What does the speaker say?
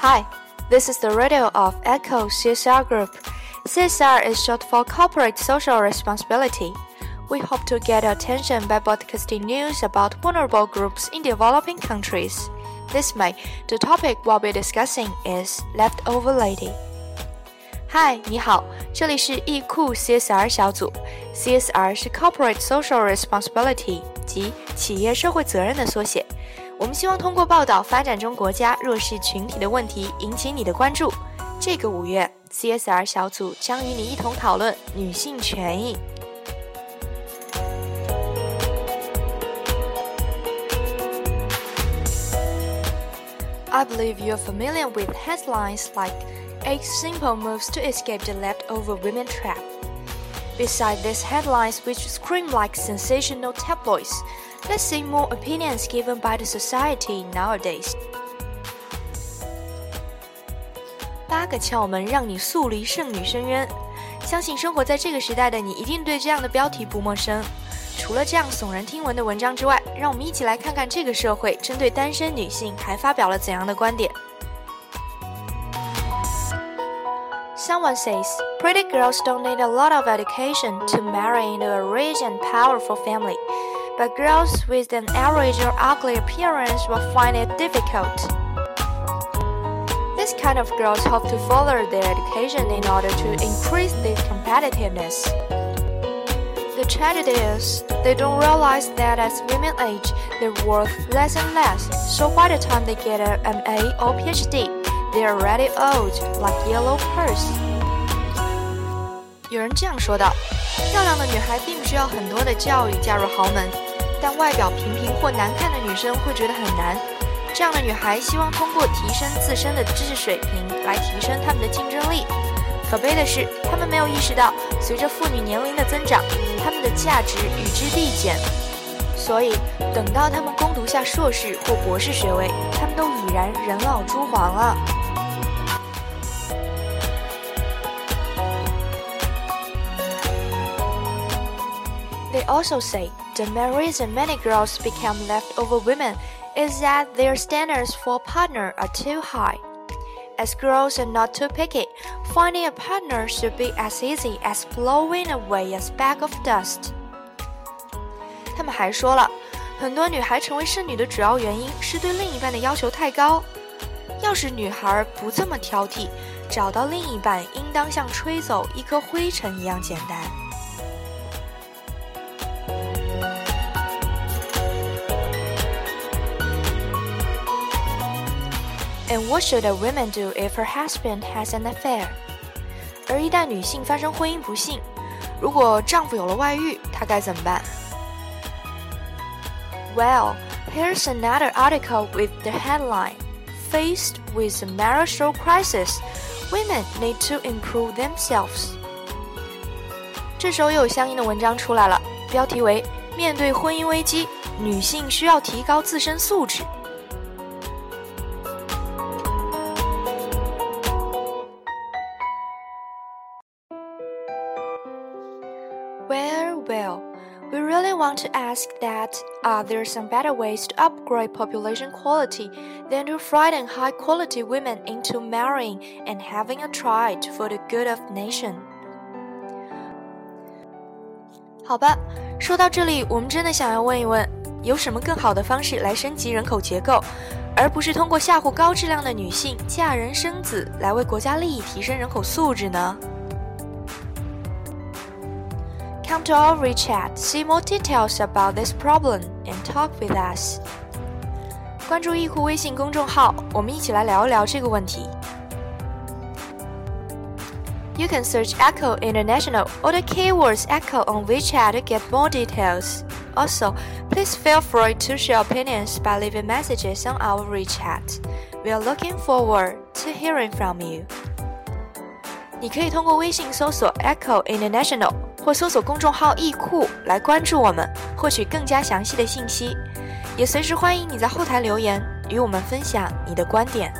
Hi, this is the radio of Echo CSR Group. CSR is short for Corporate Social Responsibility. We hope to get attention by broadcasting news about vulnerable groups in developing countries. This May, the topic we'll be discussing is Leftover Lady. Hi，你好，这里是易库 CSR 小组。CSR 是 Corporate Social Responsibility，即企业社会责任的缩写。 我们希望通过报道发展中国家弱势群体的问题，引起你的关注。这个五月，CSR 小组将与你一同讨论女性权益。I believe you're familiar with headlines like eight simple moves to escape the leftover women trap. Beside these headlines, which scream like sensational tabloids, let's see more opinions given by the society nowadays. 八个窍门让你速离剩女深渊。相信生活在这个时代的你，一定对这样的标题不陌生。除了这样耸人听闻的文章之外，让我们一起来看看这个社会针对单身女性还发表了怎样的观点。Someone says, pretty girls don't need a lot of education to marry into a rich and powerful family, but girls with an average or ugly appearance will find it difficult. This kind of girls hope to further their education in order to increase their competitiveness. The tragedy is, they don't realize that as women age, they're worth less and less, so by the time they get an MA or PhD, they're already old, like yellow purse. 有人这样说道：“漂亮的女孩并不需要很多的教育嫁入豪门，但外表平平或难看的女生会觉得很难。这样的女孩希望通过提升自身的知识水平来提升她们的竞争力。可悲的是，她们没有意识到，随着妇女年龄的增长，她们的价值与之递减。所以，等到她们攻读下硕士或博士学位，她们都已然人老珠黄了。” They also say the main reason many girls become leftover women is that their standards for a partner are too high. As girls are not too picky, finding a partner should be as easy as blowing away a speck of dust. 他们还说了，很多女孩成为剩女的主要原因是对另一半的要求太高。要是女孩不这么挑剔，找到另一半应当像吹走一颗灰尘一样简单。 And what should a woman do if her husband has an affair？而一旦女性发生婚姻不幸，如果丈夫有了外遇，她该怎么办？Well, here's another article with the headline: Faced with a marital crisis, women need to improve themselves. 这时候又有相应的文章出来了，标题为“面对婚姻危机，女性需要提高自身素质”。 Well, we really want to ask that are there some better ways to upgrade population quality than to frighten high quality women into marrying and having a tried for the good of nation? 好吧，说到这里，我们真的想要问一问，有什么更好的方式来升级人口结构，而不是通过吓唬高质量的女性嫁人生子来为国家利益提升人口素质呢 ？Come to our WeChat, see more details about this problem, and talk with us. 关注易库微信公众号，我们一起来聊一聊这个问题。You can search Echo International or the keywords Echo on WeChat to get more details. Also, please feel free to share opinions by leaving messages on our WeChat. We are looking forward to hearing from you. 你可以通过微信搜索 Echo International。 或搜索公众号“易库”来关注我们，获取更加详细的信息。也随时欢迎你在后台留言，与我们分享你的观点。